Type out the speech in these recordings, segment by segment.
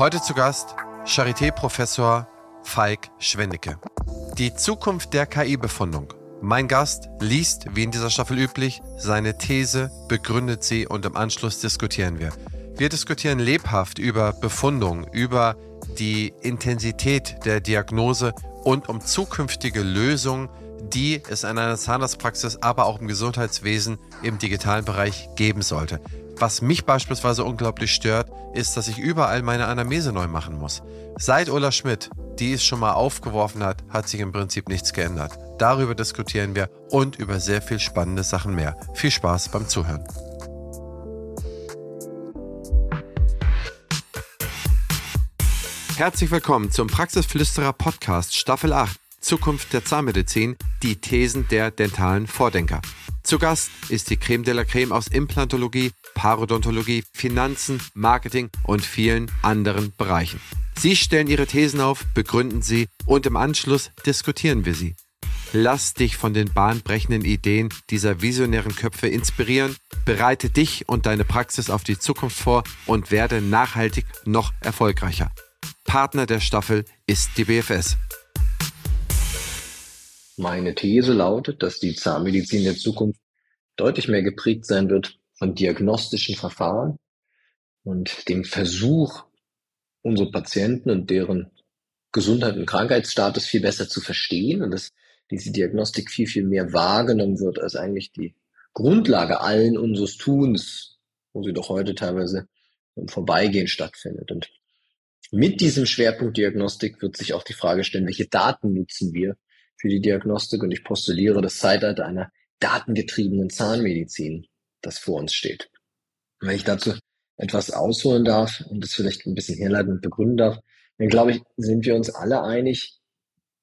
Heute zu Gast Charité-Professor Falk Schwennecke. Die Zukunft der KI-Befundung. Mein Gast liest, wie in dieser Staffel üblich, seine These, begründet sie und im Anschluss diskutieren wir. Wir diskutieren lebhaft über Befundung, über die Intensität der Diagnose und um zukünftige Lösungen, die es in einer Zahnarztpraxis, aber auch im Gesundheitswesen im digitalen Bereich geben sollte. Was mich beispielsweise unglaublich stört, ist, dass ich überall meine Anamnese neu machen muss. Seit Ulla Schmidt, die es schon mal aufgeworfen hat, hat sich im Prinzip nichts geändert. Darüber diskutieren wir und über sehr viel spannende Sachen mehr. Viel Spaß beim Zuhören. Herzlich willkommen zum Praxisflüsterer Podcast Staffel 8 Zukunft der Zahnmedizin, die Thesen der dentalen Vordenker. Zu Gast ist die Creme de la Creme aus Implantologie, Parodontologie, Finanzen, Marketing und vielen anderen Bereichen. Sie stellen ihre Thesen auf, begründen sie und im Anschluss diskutieren wir sie. Lass dich von den bahnbrechenden Ideen dieser visionären Köpfe inspirieren, bereite dich und deine Praxis auf die Zukunft vor und werde nachhaltig noch erfolgreicher. Partner der Staffel ist die BFS. Meine These lautet, dass die Zahnmedizin der Zukunft deutlich mehr geprägt sein wird von diagnostischen Verfahren und dem Versuch, unsere Patienten und deren Gesundheit und Krankheitsstatus viel besser zu verstehen und dass diese Diagnostik viel, viel mehr wahrgenommen wird als eigentlich die Grundlage allen unseres Tuns, wo sie doch heute teilweise im Vorbeigehen stattfindet. Und mit diesem Schwerpunkt Diagnostik wird sich auch die Frage stellen, welche Daten nutzen wir für die Diagnostik und ich postuliere das Zeitalter einer datengetriebenen Zahnmedizin, das vor uns steht. wenn ich dazu etwas ausholen darf und das vielleicht ein bisschen herleiten und begründen darf, dann glaube ich, sind wir uns alle einig,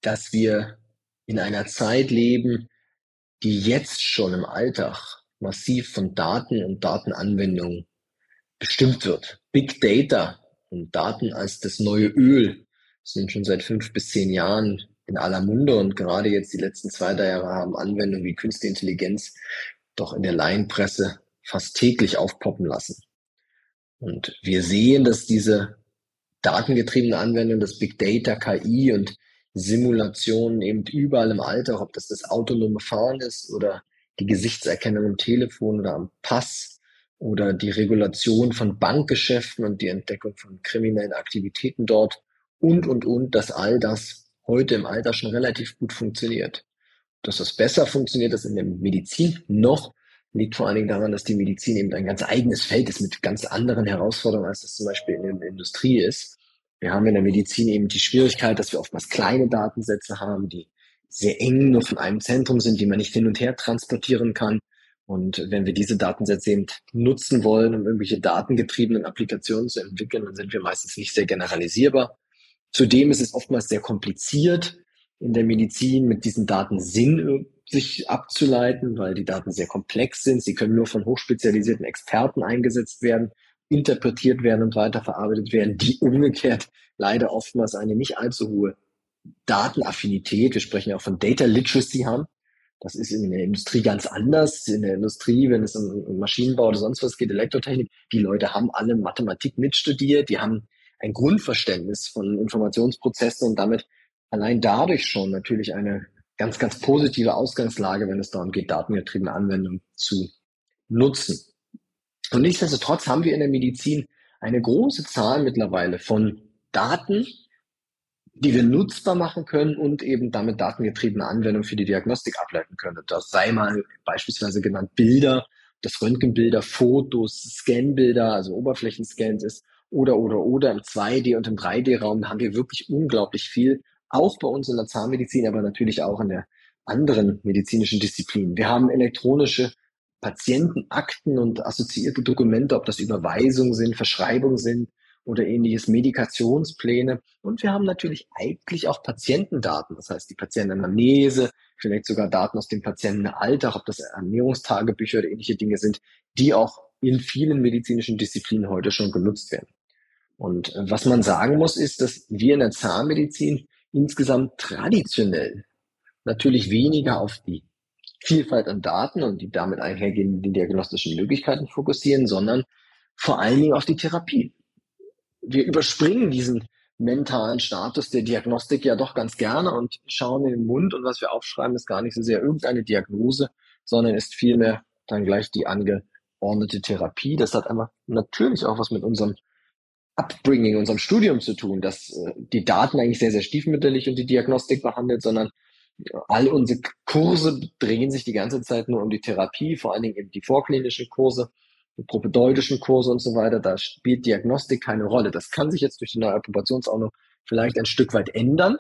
dass wir in einer Zeit leben, die jetzt schon im Alltag massiv von Daten und Datenanwendungen bestimmt wird. Big Data und Daten als das neue Öl sind schon seit fünf bis zehn Jahren in aller Munde und gerade jetzt die letzten zwei, drei Jahre haben Anwendungen wie Künstliche Intelligenz doch in der Laienpresse fast täglich aufpoppen lassen. Und wir sehen, dass diese datengetriebene Anwendung, das Big Data, KI und Simulationen eben überall im Alltag, ob das das autonome Fahren ist oder die Gesichtserkennung im Telefon oder am Pass oder die Regulation von Bankgeschäften und die Entdeckung von kriminellen Aktivitäten dort und, und, und, dass all das heute im Alter schon relativ gut funktioniert. Dass das besser funktioniert als in der Medizin noch, liegt vor allen Dingen daran, dass die Medizin eben ein ganz eigenes Feld ist mit ganz anderen Herausforderungen, als das zum Beispiel in der Industrie ist. Wir haben in der Medizin eben die Schwierigkeit, dass wir oftmals kleine Datensätze haben, die sehr eng nur von einem Zentrum sind, die man nicht hin und her transportieren kann. Und wenn wir diese Datensätze eben nutzen wollen, um irgendwelche datengetriebenen Applikationen zu entwickeln, dann sind wir meistens nicht sehr generalisierbar. Zudem ist es oftmals sehr kompliziert, in der Medizin mit diesen Daten Sinn sich abzuleiten, weil die Daten sehr komplex sind. Sie können nur von hochspezialisierten Experten eingesetzt werden, interpretiert werden und weiterverarbeitet werden, die umgekehrt leider oftmals eine nicht allzu hohe Datenaffinität, wir sprechen ja auch von Data Literacy haben. Das ist in der Industrie ganz anders. In der Industrie, wenn es um Maschinenbau oder sonst was geht, Elektrotechnik, die Leute haben alle Mathematik mitstudiert, die haben ein Grundverständnis von Informationsprozessen und damit allein dadurch schon natürlich eine ganz, ganz positive Ausgangslage, wenn es darum geht, datengetriebene Anwendungen zu nutzen. Und nichtsdestotrotz haben wir in der Medizin eine große Zahl mittlerweile von Daten, die wir nutzbar machen können und eben damit datengetriebene Anwendungen für die Diagnostik ableiten können. Das sei mal beispielsweise genannt Bilder, das Röntgenbilder, Fotos, Scanbilder, also Oberflächenscans ist oder, oder, oder im 2D- und im 3D-Raum haben wir wirklich unglaublich viel, auch bei uns in der Zahnmedizin, aber natürlich auch in der anderen medizinischen Disziplinen. Wir haben elektronische Patientenakten und assoziierte Dokumente, ob das Überweisungen sind, Verschreibungen sind oder ähnliches, Medikationspläne. Und wir haben natürlich eigentlich auch Patientendaten, das heißt die Patientenanamnese, vielleicht sogar Daten aus dem Patientenalltag, ob das Ernährungstagebücher oder ähnliche Dinge sind, die auch in vielen medizinischen Disziplinen heute schon genutzt werden. Und äh, was man sagen muss, ist, dass wir in der Zahnmedizin insgesamt traditionell natürlich weniger auf die Vielfalt an Daten und die damit einhergehenden diagnostischen Möglichkeiten fokussieren, sondern vor allen Dingen auf die Therapie. wir überspringen diesen mentalen Status der Diagnostik ja doch ganz gerne und schauen in den Mund und was wir aufschreiben, ist gar nicht so sehr irgendeine Diagnose, sondern ist vielmehr dann gleich die angeordnete Therapie. Das hat einfach natürlich auch was mit unserem Upbringing, unserem Studium zu tun, dass äh, die Daten eigentlich sehr, sehr stiefmütterlich und die Diagnostik behandelt, sondern all unsere Kurse drehen sich die ganze Zeit nur um die Therapie, vor allen Dingen eben die vorklinischen Kurse, die propedeutischen Kurse und so weiter. Da spielt Diagnostik keine Rolle. Das kann sich jetzt durch die neue Approbationsordnung vielleicht ein Stück weit ändern.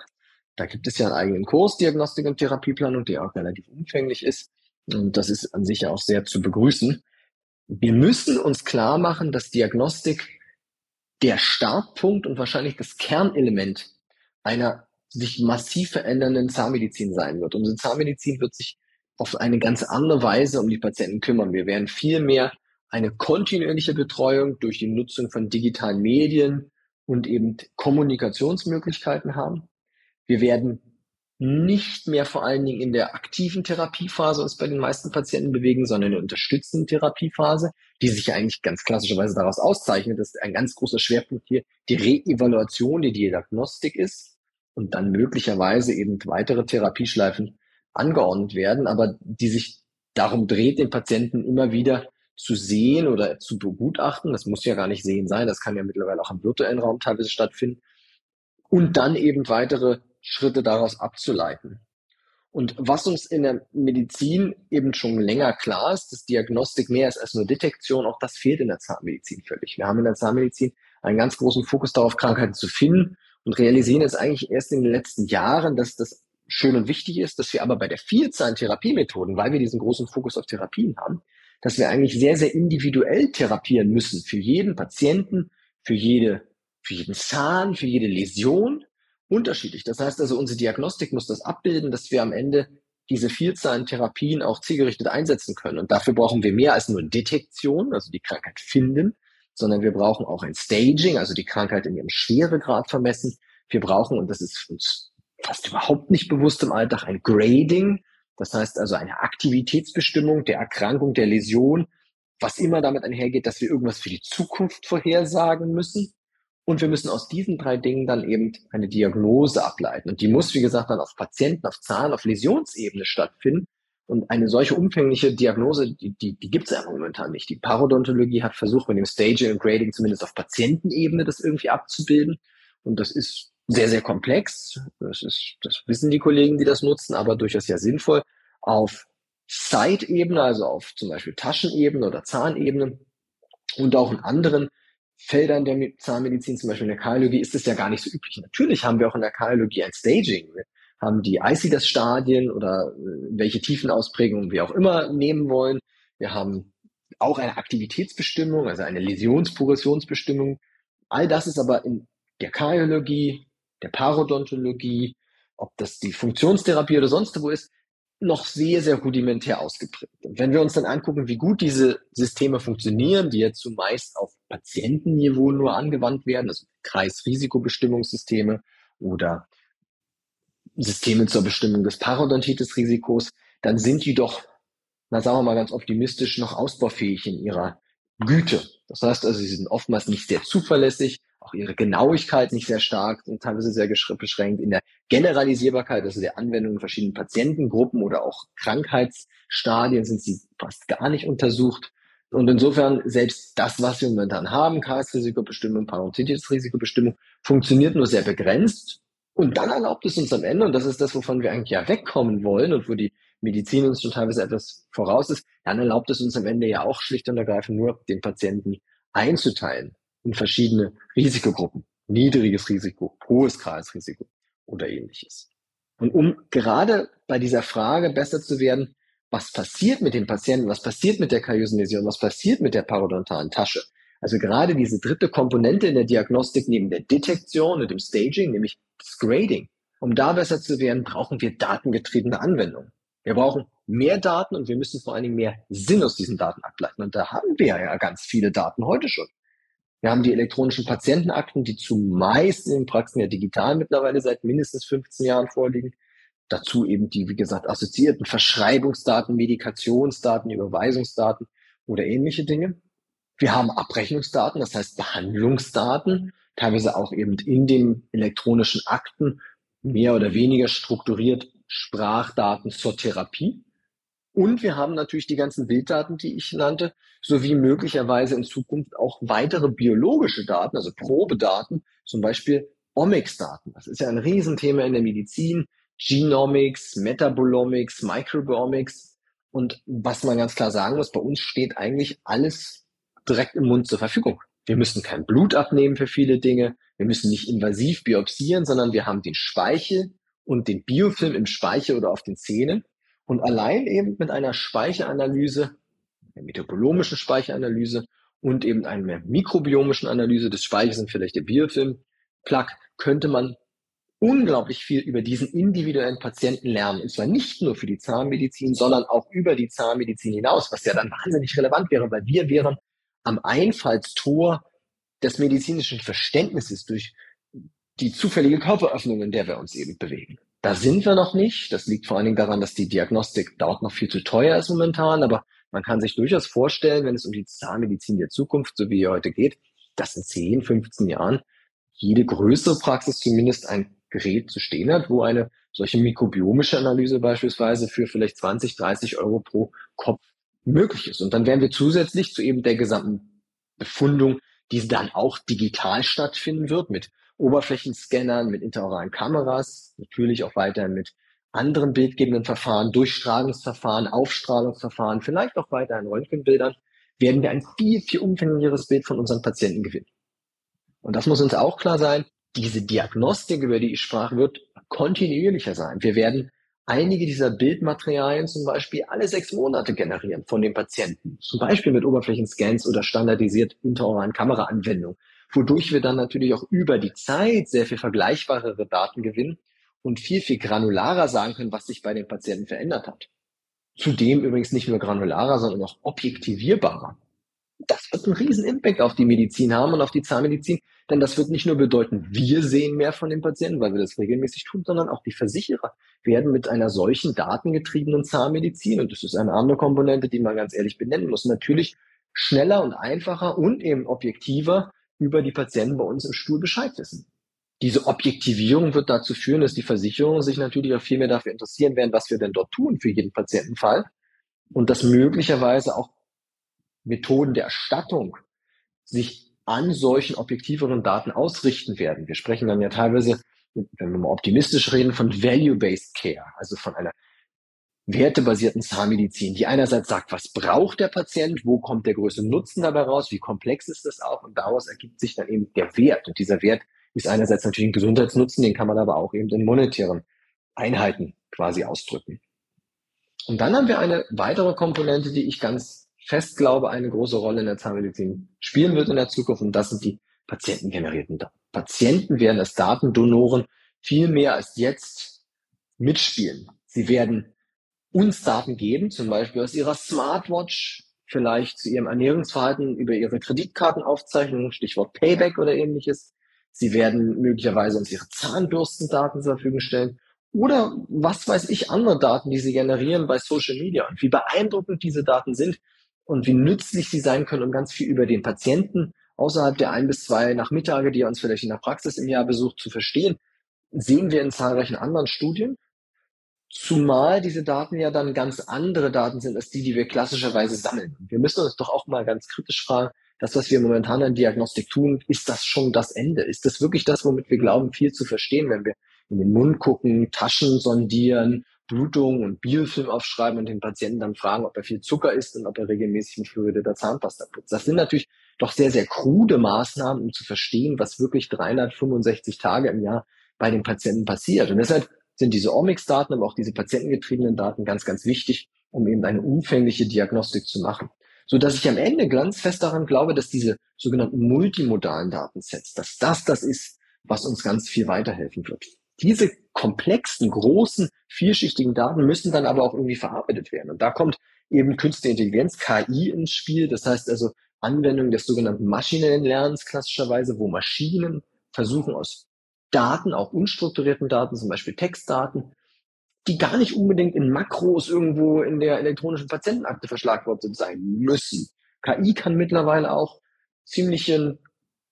Da gibt es ja einen eigenen Kurs Diagnostik und Therapieplanung, der auch relativ umfänglich ist. Und das ist an sich ja auch sehr zu begrüßen. Wir müssen uns klar machen, dass Diagnostik der Startpunkt und wahrscheinlich das Kernelement einer sich massiv verändernden Zahnmedizin sein wird. Unsere Zahnmedizin wird sich auf eine ganz andere Weise um die Patienten kümmern. Wir werden viel mehr eine kontinuierliche Betreuung durch die Nutzung von digitalen Medien und eben Kommunikationsmöglichkeiten haben. Wir werden nicht mehr vor allen Dingen in der aktiven Therapiephase uns bei den meisten Patienten bewegen, sondern in der unterstützenden Therapiephase, die sich eigentlich ganz klassischerweise daraus auszeichnet, dass ein ganz großer Schwerpunkt hier die Reevaluation, die Diagnostik ist und dann möglicherweise eben weitere Therapieschleifen angeordnet werden, aber die sich darum dreht, den Patienten immer wieder zu sehen oder zu begutachten. Das muss ja gar nicht sehen sein, das kann ja mittlerweile auch im virtuellen Raum teilweise stattfinden. Und dann eben weitere Schritte daraus abzuleiten. Und was uns in der Medizin eben schon länger klar ist, dass Diagnostik mehr ist als nur Detektion, auch das fehlt in der Zahnmedizin völlig. Wir haben in der Zahnmedizin einen ganz großen Fokus darauf, Krankheiten zu finden und realisieren jetzt eigentlich erst in den letzten Jahren, dass das schön und wichtig ist, dass wir aber bei der Vielzahl Therapiemethoden, weil wir diesen großen Fokus auf Therapien haben, dass wir eigentlich sehr, sehr individuell therapieren müssen für jeden Patienten, für jede, für jeden Zahn, für jede Läsion unterschiedlich. Das heißt also, unsere Diagnostik muss das abbilden, dass wir am Ende diese Vielzahl an Therapien auch zielgerichtet einsetzen können. Und dafür brauchen wir mehr als nur Detektion, also die Krankheit finden, sondern wir brauchen auch ein Staging, also die Krankheit in ihrem Schweregrad vermessen. Wir brauchen, und das ist uns fast überhaupt nicht bewusst im Alltag, ein Grading. Das heißt also eine Aktivitätsbestimmung der Erkrankung, der Läsion, was immer damit einhergeht, dass wir irgendwas für die Zukunft vorhersagen müssen. Und wir müssen aus diesen drei Dingen dann eben eine Diagnose ableiten. Und die muss, wie gesagt, dann auf Patienten, auf Zahlen, auf Läsionsebene stattfinden. Und eine solche umfängliche Diagnose, die, die, die gibt es ja momentan nicht. Die Parodontologie hat versucht, mit dem Staging und Grading zumindest auf Patientenebene das irgendwie abzubilden. Und das ist sehr, sehr komplex. Das ist, das wissen die Kollegen, die das nutzen, aber durchaus ja sinnvoll. Auf Site-Ebene, also auf zum Beispiel Taschenebene oder Zahnebene und auch in anderen Feldern der Zahnmedizin, zum Beispiel in der Kardiologie, ist es ja gar nicht so üblich. Natürlich haben wir auch in der Kardiologie ein Staging. Wir haben die ICDAS-Stadien oder äh, welche Tiefenausprägungen wir auch immer nehmen wollen. Wir haben auch eine Aktivitätsbestimmung, also eine Läsionsprogressionsbestimmung. All das ist aber in der Kardiologie, der Parodontologie, ob das die Funktionstherapie oder sonst wo ist, noch sehr, sehr rudimentär ausgeprägt. Und wenn wir uns dann angucken, wie gut diese Systeme funktionieren, die ja zumeist auf Patientenniveau nur angewandt werden, also Kreisrisikobestimmungssysteme oder Systeme zur Bestimmung des Parodontitis-Risikos, dann sind die doch, na sagen wir mal ganz optimistisch, noch ausbaufähig in ihrer Güte. Das heißt also, sie sind oftmals nicht sehr zuverlässig, auch ihre Genauigkeit nicht sehr stark und teilweise sehr beschränkt. In der Generalisierbarkeit, also der Anwendung in verschiedenen Patientengruppen oder auch Krankheitsstadien sind sie fast gar nicht untersucht. Und insofern, selbst das, was wir momentan haben, Chaos-Risikobestimmung, Parodontitis-Risikobestimmung, funktioniert nur sehr begrenzt. Und dann erlaubt es uns am Ende, und das ist das, wovon wir eigentlich ja wegkommen wollen und wo die Medizin uns schon teilweise etwas voraus ist, dann erlaubt es uns am Ende ja auch schlicht und ergreifend nur, den Patienten einzuteilen in verschiedene Risikogruppen. Niedriges Risiko, hohes Kreisrisiko oder ähnliches. Und um gerade bei dieser Frage besser zu werden, was passiert mit dem Patienten, was passiert mit der kariösen Läsion, was passiert mit der parodontalen Tasche, also gerade diese dritte Komponente in der Diagnostik neben der Detektion und dem Staging, nämlich das Grading. Um da besser zu werden, brauchen wir datengetriebene Anwendungen. Wir brauchen mehr Daten und wir müssen vor allen Dingen mehr Sinn aus diesen Daten ableiten. Und da haben wir ja ganz viele Daten heute schon. Wir haben die elektronischen Patientenakten, die zumeist in den Praxen ja digital mittlerweile seit mindestens 15 Jahren vorliegen. Dazu eben die, wie gesagt, assoziierten Verschreibungsdaten, Medikationsdaten, Überweisungsdaten oder ähnliche Dinge. Wir haben Abrechnungsdaten, das heißt Behandlungsdaten. teilweise auch eben in den elektronischen Akten mehr oder weniger strukturiert Sprachdaten zur Therapie. Und wir haben natürlich die ganzen Bilddaten, die ich nannte, sowie möglicherweise in Zukunft auch weitere biologische Daten, also Probedaten, zum Beispiel Omics-Daten. Das ist ja ein Riesenthema in der Medizin. Genomics, Metabolomics, Microbiomics. Und was man ganz klar sagen muss, bei uns steht eigentlich alles direkt im Mund zur Verfügung. Wir müssen kein Blut abnehmen für viele Dinge. Wir müssen nicht invasiv biopsieren, sondern wir haben den Speichel und den Biofilm im Speichel oder auf den Zähnen. Und allein eben mit einer Speicheranalyse, einer metabolomischen Speicheranalyse und eben einer mikrobiomischen Analyse des Speichels und vielleicht der Biofilm, Plug, könnte man unglaublich viel über diesen individuellen Patienten lernen. Und zwar nicht nur für die Zahnmedizin, sondern auch über die Zahnmedizin hinaus, was ja dann wahnsinnig relevant wäre, weil wir wären am Einfallstor des medizinischen Verständnisses durch die zufällige Körperöffnung, in der wir uns eben bewegen. Da sind wir noch nicht. Das liegt vor allen Dingen daran, dass die Diagnostik dort noch viel zu teuer ist momentan. Aber man kann sich durchaus vorstellen, wenn es um die Zahnmedizin der Zukunft, so wie heute geht, dass in 10, 15 Jahren jede größere Praxis zumindest ein Gerät zu stehen hat, wo eine solche mikrobiomische Analyse beispielsweise für vielleicht 20, 30 Euro pro Kopf möglich ist. Und dann wären wir zusätzlich zu eben der gesamten Befundung, die dann auch digital stattfinden wird, mit Oberflächenscannern, mit interoralen Kameras, natürlich auch weiterhin mit anderen bildgebenden Verfahren, Durchstrahlungsverfahren, Aufstrahlungsverfahren, vielleicht auch weiterhin Röntgenbildern, werden wir ein viel, viel umfänglicheres Bild von unseren Patienten gewinnen. Und das muss uns auch klar sein, diese Diagnostik, über die ich sprach, wird kontinuierlicher sein. Wir werden einige dieser Bildmaterialien zum Beispiel alle sechs Monate generieren von den Patienten. Zum Beispiel mit Oberflächenscans oder standardisiert interoralen Kameraanwendungen, wodurch wir dann natürlich auch über die Zeit sehr viel vergleichbarere Daten gewinnen und viel, viel granularer sagen können, was sich bei den Patienten verändert hat. Zudem übrigens nicht nur granularer, sondern auch objektivierbarer. Das wird einen riesen Impact auf die Medizin haben und auf die Zahnmedizin, denn das wird nicht nur bedeuten, wir sehen mehr von den Patienten, weil wir das regelmäßig tun, sondern auch die Versicherer werden mit einer solchen datengetriebenen Zahnmedizin, und das ist eine andere Komponente, die man ganz ehrlich benennen muss, natürlich schneller und einfacher und eben objektiver über die Patienten bei uns im Stuhl Bescheid wissen. Diese Objektivierung wird dazu führen, dass die Versicherungen sich natürlich auch viel mehr dafür interessieren werden, was wir denn dort tun für jeden Patientenfall und dass möglicherweise auch Methoden der Erstattung sich an solchen objektiveren Daten ausrichten werden. Wir sprechen dann ja teilweise, wenn wir mal optimistisch reden, von Value-Based Care, also von einer wertebasierten Zahnmedizin, die einerseits sagt, was braucht der Patient, wo kommt der größte Nutzen dabei raus, wie komplex ist das auch und daraus ergibt sich dann eben der Wert. Und dieser Wert ist einerseits natürlich ein Gesundheitsnutzen, den kann man aber auch eben in monetären Einheiten quasi ausdrücken. Und dann haben wir eine weitere Komponente, die ich ganz fest glaube, eine große Rolle in der Zahnmedizin spielen wird in der Zukunft. Und das sind die patientengenerierten Daten. Patienten werden als Datendonoren viel mehr als jetzt mitspielen. Sie werden uns Daten geben, zum Beispiel aus ihrer Smartwatch, vielleicht zu ihrem Ernährungsverhalten über ihre Kreditkartenaufzeichnung, Stichwort Payback oder ähnliches. Sie werden möglicherweise uns ihre Zahnbürstendaten zur Verfügung stellen oder was weiß ich, andere Daten, die sie generieren bei Social Media. Und wie beeindruckend diese Daten sind, und wie nützlich sie sein können, um ganz viel über den Patienten außerhalb der ein bis zwei Nachmittage, die er uns vielleicht in der Praxis im Jahr besucht, zu verstehen, sehen wir in zahlreichen anderen Studien. Zumal diese Daten ja dann ganz andere Daten sind als die, die wir klassischerweise sammeln. Wir müssen uns doch auch mal ganz kritisch fragen, das, was wir momentan an Diagnostik tun, ist das schon das Ende? Ist das wirklich das, womit wir glauben, viel zu verstehen, wenn wir in den Mund gucken, Taschen sondieren Blutung und Biofilm aufschreiben und den Patienten dann fragen, ob er viel Zucker isst und ob er regelmäßig mit fluoridierter Zahnpasta putzt. Das sind natürlich doch sehr, sehr krude Maßnahmen, um zu verstehen, was wirklich 365 Tage im Jahr bei den Patienten passiert. Und deshalb sind diese Omics-Daten, aber auch diese patientengetriebenen Daten ganz, ganz wichtig, um eben eine umfängliche Diagnostik zu machen. So dass ich am Ende ganz fest daran glaube, dass diese sogenannten multimodalen Datensets, dass das das ist, was uns ganz viel weiterhelfen wird. Diese komplexen, großen, vielschichtigen Daten müssen dann aber auch irgendwie verarbeitet werden. Und da kommt eben künstliche Intelligenz, KI ins Spiel. Das heißt also Anwendung des sogenannten maschinellen Lernens klassischerweise, wo Maschinen versuchen aus Daten, auch unstrukturierten Daten, zum Beispiel Textdaten, die gar nicht unbedingt in Makros irgendwo in der elektronischen Patientenakte verschlagwortet sein müssen. KI kann mittlerweile auch ziemlichen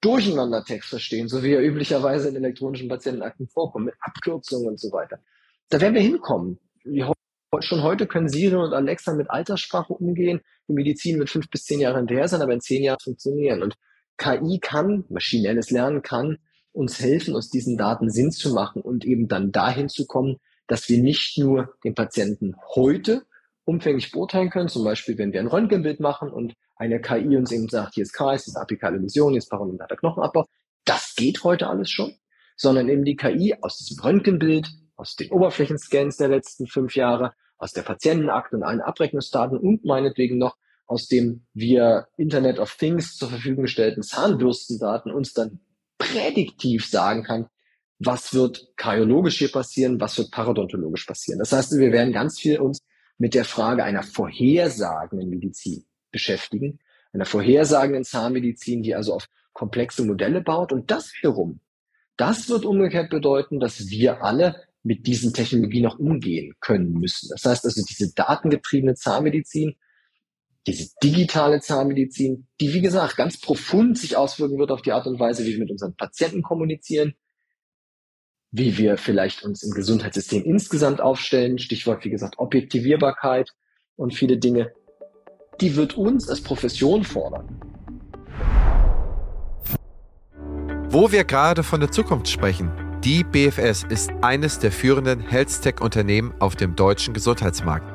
Durcheinandertext verstehen, so wie er üblicherweise in elektronischen Patientenakten vorkommt, mit Abkürzungen und so weiter. Da werden wir hinkommen. Schon heute können Siri und Alexa mit Alterssprache umgehen. Die Medizin wird fünf bis zehn Jahre hinterher sein, aber in zehn Jahren funktionieren. Und KI kann, maschinelles Lernen kann uns helfen, aus diesen Daten Sinn zu machen und eben dann dahin zu kommen, dass wir nicht nur den Patienten heute umfänglich beurteilen können, zum Beispiel wenn wir ein Röntgenbild machen und eine KI uns eben sagt, hier ist KS, hier ist apikale Läsion, hier ist paramentaler Knochenabbau. Das geht heute alles schon, sondern eben die KI aus diesem Röntgenbild, aus den Oberflächenscans der letzten fünf Jahre, aus der Patientenakte und allen Abrechnungsdaten und meinetwegen noch aus dem wir Internet of Things zur Verfügung gestellten Zahnbürstendaten uns dann prädiktiv sagen kann, was wird kardiologisch hier passieren, was wird parodontologisch passieren. Das heißt, wir werden ganz viel uns mit der Frage einer vorhersagenden Medizin beschäftigen, einer vorhersagenden Zahnmedizin, die also auf komplexe Modelle baut. Und das wiederum, das wird umgekehrt bedeuten, dass wir alle mit diesen Technologien noch umgehen können müssen. Das heißt also, diese datengetriebene Zahnmedizin, diese digitale Zahnmedizin, die, wie gesagt, ganz profund sich auswirken wird auf die Art und Weise, wie wir mit unseren Patienten kommunizieren, wie wir vielleicht uns im Gesundheitssystem insgesamt aufstellen, Stichwort, wie gesagt, Objektivierbarkeit und viele Dinge, die wird uns als Profession fordern. Wo wir gerade von der Zukunft sprechen, die BFS ist eines der führenden Health-Tech-Unternehmen auf dem deutschen Gesundheitsmarkt.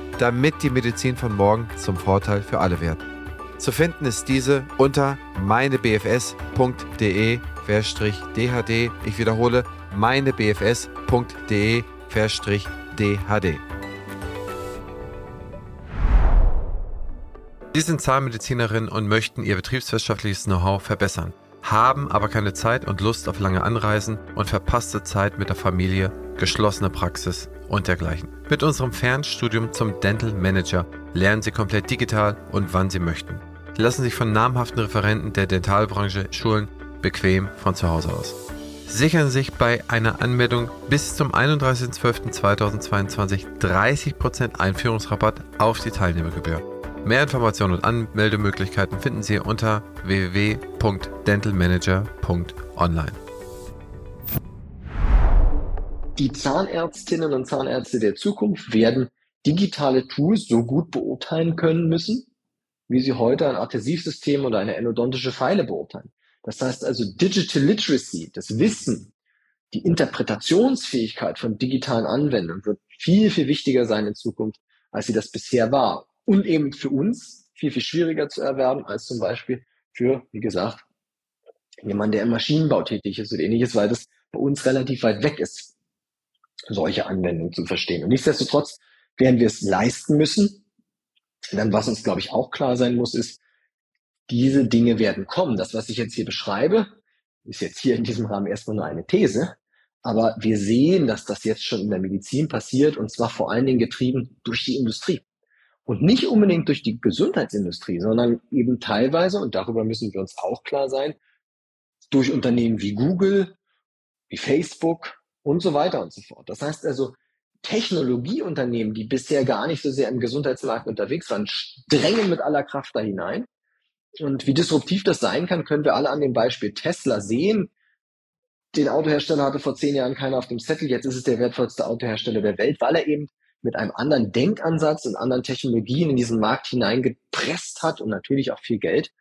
damit die Medizin von morgen zum Vorteil für alle wird. Zu finden ist diese unter meinebfs.de-dhd. Ich wiederhole meinebfs.de DHD. Sie sind Zahnmedizinerin und möchten ihr betriebswirtschaftliches Know-how verbessern, haben aber keine Zeit und Lust auf lange Anreisen und verpasste Zeit mit der Familie, geschlossene Praxis und dergleichen. Mit unserem Fernstudium zum Dental Manager lernen Sie komplett digital und wann Sie möchten. Sie lassen sich von namhaften Referenten der Dentalbranche schulen, bequem von zu Hause aus sichern sich bei einer Anmeldung bis zum 31.12.2022 30% Einführungsrabatt auf die Teilnehmergebühr. Mehr Informationen und Anmeldemöglichkeiten finden Sie unter www.dentalmanager.online. Die Zahnärztinnen und Zahnärzte der Zukunft werden digitale Tools so gut beurteilen können müssen, wie sie heute ein Adhesivsystem oder eine endodontische Pfeile beurteilen. Das heißt also Digital Literacy, das Wissen, die Interpretationsfähigkeit von digitalen Anwendungen wird viel, viel wichtiger sein in Zukunft, als sie das bisher war. Und eben für uns viel, viel schwieriger zu erwerben als zum Beispiel für, wie gesagt, jemand, der im Maschinenbau tätig ist oder ähnliches, weil das bei uns relativ weit weg ist, solche Anwendungen zu verstehen. Und nichtsdestotrotz werden wir es leisten müssen. Dann, was uns, glaube ich, auch klar sein muss, ist, diese Dinge werden kommen. Das, was ich jetzt hier beschreibe, ist jetzt hier in diesem Rahmen erstmal nur eine These. Aber wir sehen, dass das jetzt schon in der Medizin passiert und zwar vor allen Dingen getrieben durch die Industrie. Und nicht unbedingt durch die Gesundheitsindustrie, sondern eben teilweise, und darüber müssen wir uns auch klar sein, durch Unternehmen wie Google, wie Facebook und so weiter und so fort. Das heißt also, Technologieunternehmen, die bisher gar nicht so sehr im Gesundheitsmarkt unterwegs waren, drängen mit aller Kraft da hinein und wie disruptiv das sein kann, können wir alle an dem Beispiel Tesla sehen. Den Autohersteller hatte vor zehn Jahren keiner auf dem Zettel. Jetzt ist es der wertvollste Autohersteller der Welt, weil er eben mit einem anderen Denkansatz und anderen Technologien in diesen Markt hineingepresst hat und natürlich auch viel Geld.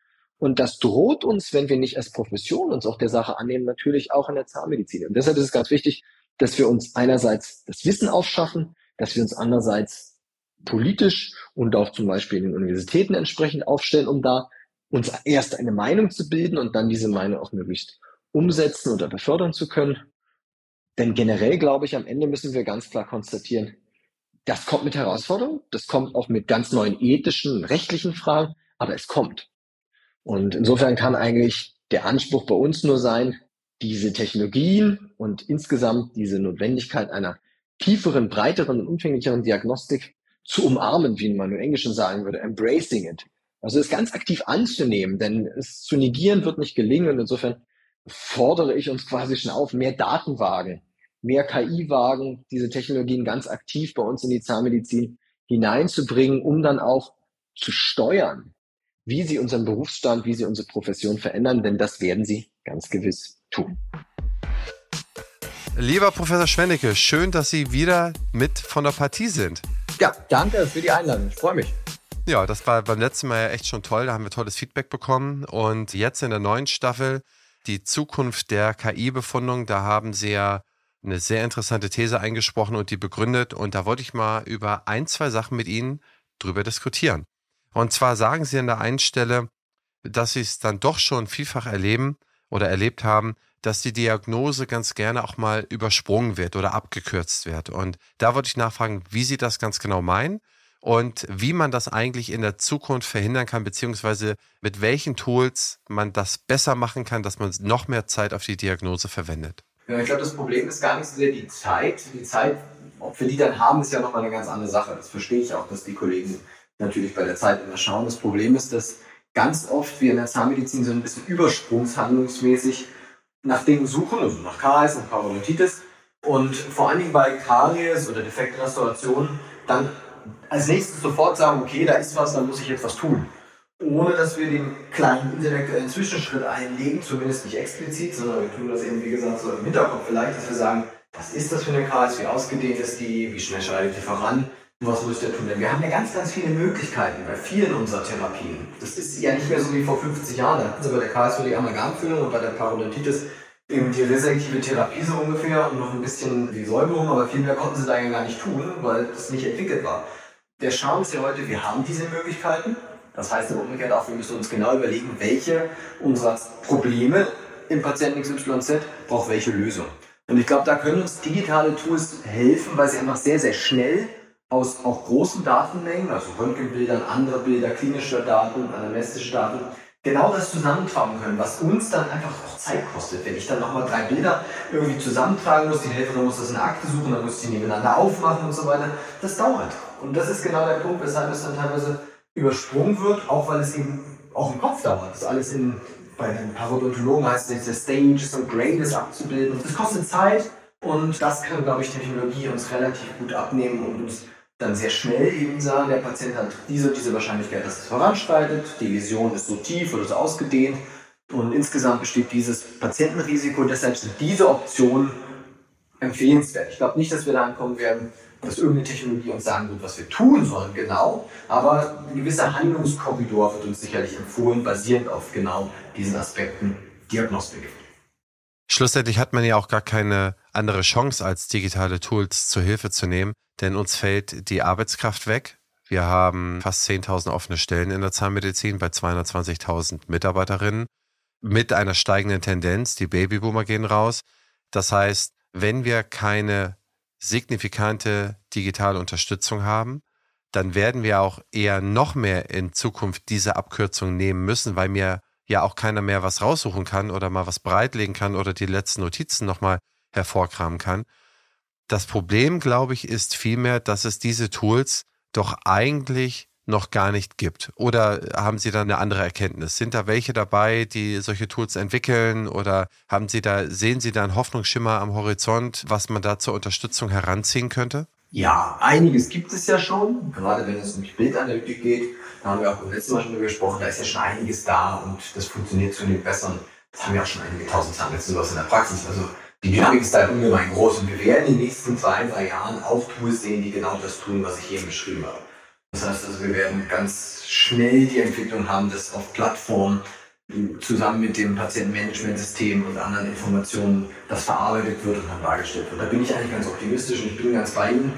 Und das droht uns, wenn wir nicht als Profession uns auch der Sache annehmen, natürlich auch in der Zahnmedizin. Und deshalb ist es ganz wichtig, dass wir uns einerseits das Wissen aufschaffen, dass wir uns andererseits politisch und auch zum Beispiel in den Universitäten entsprechend aufstellen, um da uns erst eine Meinung zu bilden und dann diese Meinung auch möglichst umsetzen oder befördern zu können. Denn generell glaube ich, am Ende müssen wir ganz klar konstatieren, das kommt mit Herausforderungen, das kommt auch mit ganz neuen ethischen, rechtlichen Fragen, aber es kommt. Und insofern kann eigentlich der Anspruch bei uns nur sein, diese Technologien und insgesamt diese Notwendigkeit einer tieferen, breiteren und umfänglicheren Diagnostik zu umarmen, wie man im Englischen sagen würde, embracing it. Also es ganz aktiv anzunehmen, denn es zu negieren wird nicht gelingen und insofern fordere ich uns quasi schon auf, mehr Datenwagen, mehr KI-Wagen, diese Technologien ganz aktiv bei uns in die Zahnmedizin hineinzubringen, um dann auch zu steuern, wie sie unseren Berufsstand, wie sie unsere Profession verändern, denn das werden sie ganz gewiss tun. Lieber Professor Schwennecke, schön, dass Sie wieder mit von der Partie sind. Ja, danke für die Einladung. Ich freue mich. Ja, das war beim letzten Mal ja echt schon toll. Da haben wir tolles Feedback bekommen. Und jetzt in der neuen Staffel, die Zukunft der KI-Befundung, da haben Sie ja eine sehr interessante These eingesprochen und die begründet. Und da wollte ich mal über ein, zwei Sachen mit Ihnen drüber diskutieren. Und zwar sagen Sie an der einen Stelle, dass Sie es dann doch schon vielfach erleben oder erlebt haben, dass die Diagnose ganz gerne auch mal übersprungen wird oder abgekürzt wird. Und da wollte ich nachfragen, wie Sie das ganz genau meinen und wie man das eigentlich in der Zukunft verhindern kann, beziehungsweise mit welchen Tools man das besser machen kann, dass man noch mehr Zeit auf die Diagnose verwendet. Ja, ich glaube, das Problem ist gar nicht so sehr die Zeit. Die Zeit, ob wir die dann haben, ist ja nochmal eine ganz andere Sache. Das verstehe ich auch, dass die Kollegen natürlich bei der Zeit immer schauen. Das Problem ist, dass ganz oft wir in der Zahnmedizin so ein bisschen übersprungshandlungsmäßig nach Dingen suchen, also nach Karies, nach Parodontitis und vor allen Dingen bei Karies oder Defektrestauration dann als nächstes sofort sagen, okay, da ist was, dann muss ich jetzt was tun ohne dass wir den kleinen intellektuellen Zwischenschritt einlegen, zumindest nicht explizit, sondern wir tun das eben, wie gesagt, so im Hinterkopf vielleicht, dass wir sagen, was ist das für eine Karte, wie ausgedehnt ist die, wie schnell schreitet die voran, was muss der tun? Denn wir haben ja ganz, ganz viele Möglichkeiten bei vielen unserer Therapien. Das ist ja nicht mehr so wie vor 50 Jahren. Da hatten sie bei der KSO die Amalgamfüllung und bei der Parodontitis eben die reselektive Therapie so ungefähr und noch ein bisschen die Säuberung, aber viel mehr konnten sie da ja gar nicht tun, weil das nicht entwickelt war. Der Charme ist ja heute, wir haben diese Möglichkeiten das heißt aber umgekehrt auch, wir müssen uns genau überlegen, welche unserer Probleme im Patienten XYZ braucht welche Lösung. Und ich glaube, da können uns digitale Tools helfen, weil sie einfach sehr, sehr schnell aus auch großen Datenmengen, also Röntgenbildern, andere Bilder, klinische Daten, anamnestische Daten, genau das zusammentragen können, was uns dann einfach auch Zeit kostet. Wenn ich dann nochmal drei Bilder irgendwie zusammentragen muss, die Helferin muss das in der Akte suchen, dann muss die nebeneinander aufmachen und so weiter, das dauert. Und das ist genau der Punkt, weshalb es dann teilweise übersprungen wird, auch weil es eben auch im Kopf dauert. Das alles in, bei den Parodontologen heißt es, jetzt Stages und Grades abzubilden. Das kostet Zeit und das kann, glaube ich, Technologie uns relativ gut abnehmen und uns dann sehr schnell eben sagen, der Patient hat diese und diese Wahrscheinlichkeit, dass es voranschreitet, die Läsion ist so tief oder so ausgedehnt und insgesamt besteht dieses Patientenrisiko. Deshalb sind diese Optionen empfehlenswert. Ich glaube nicht, dass wir da ankommen werden, dass irgendeine Technologie uns sagen wird, was wir tun sollen, genau. Aber ein gewisser Handlungskorridor wird uns sicherlich empfohlen, basierend auf genau diesen Aspekten Diagnostik. Schlussendlich hat man ja auch gar keine andere Chance, als digitale Tools zur Hilfe zu nehmen, denn uns fällt die Arbeitskraft weg. Wir haben fast 10.000 offene Stellen in der Zahnmedizin bei 220.000 Mitarbeiterinnen mit einer steigenden Tendenz. Die Babyboomer gehen raus. Das heißt, wenn wir keine signifikante digitale Unterstützung haben, dann werden wir auch eher noch mehr in Zukunft diese Abkürzung nehmen müssen, weil mir ja auch keiner mehr was raussuchen kann oder mal was breitlegen kann oder die letzten Notizen nochmal hervorkramen kann. Das Problem, glaube ich, ist vielmehr, dass es diese Tools doch eigentlich noch gar nicht gibt? Oder haben Sie da eine andere Erkenntnis? Sind da welche dabei, die solche Tools entwickeln? Oder haben Sie da, sehen Sie da einen Hoffnungsschimmer am Horizont, was man da zur Unterstützung heranziehen könnte? Ja, einiges gibt es ja schon, gerade wenn es um die Bildanalytik geht. Da haben wir auch beim letzten Mal schon drüber gesprochen, da ist ja schon einiges da und das funktioniert zunehmend besser. Das haben ja auch schon einige tausend Zahnärzte in der Praxis. Also die Dynamik ist da ungemein groß und wir werden in den nächsten zwei, drei Jahren auch Tools sehen, die genau das tun, was ich eben beschrieben habe. Das heißt also, wir werden ganz schnell die Entwicklung haben, dass auf Plattformen zusammen mit dem Patientenmanagementsystem und anderen Informationen das verarbeitet wird und dann dargestellt wird. Da bin ich eigentlich ganz optimistisch und ich bin ganz bei Ihnen.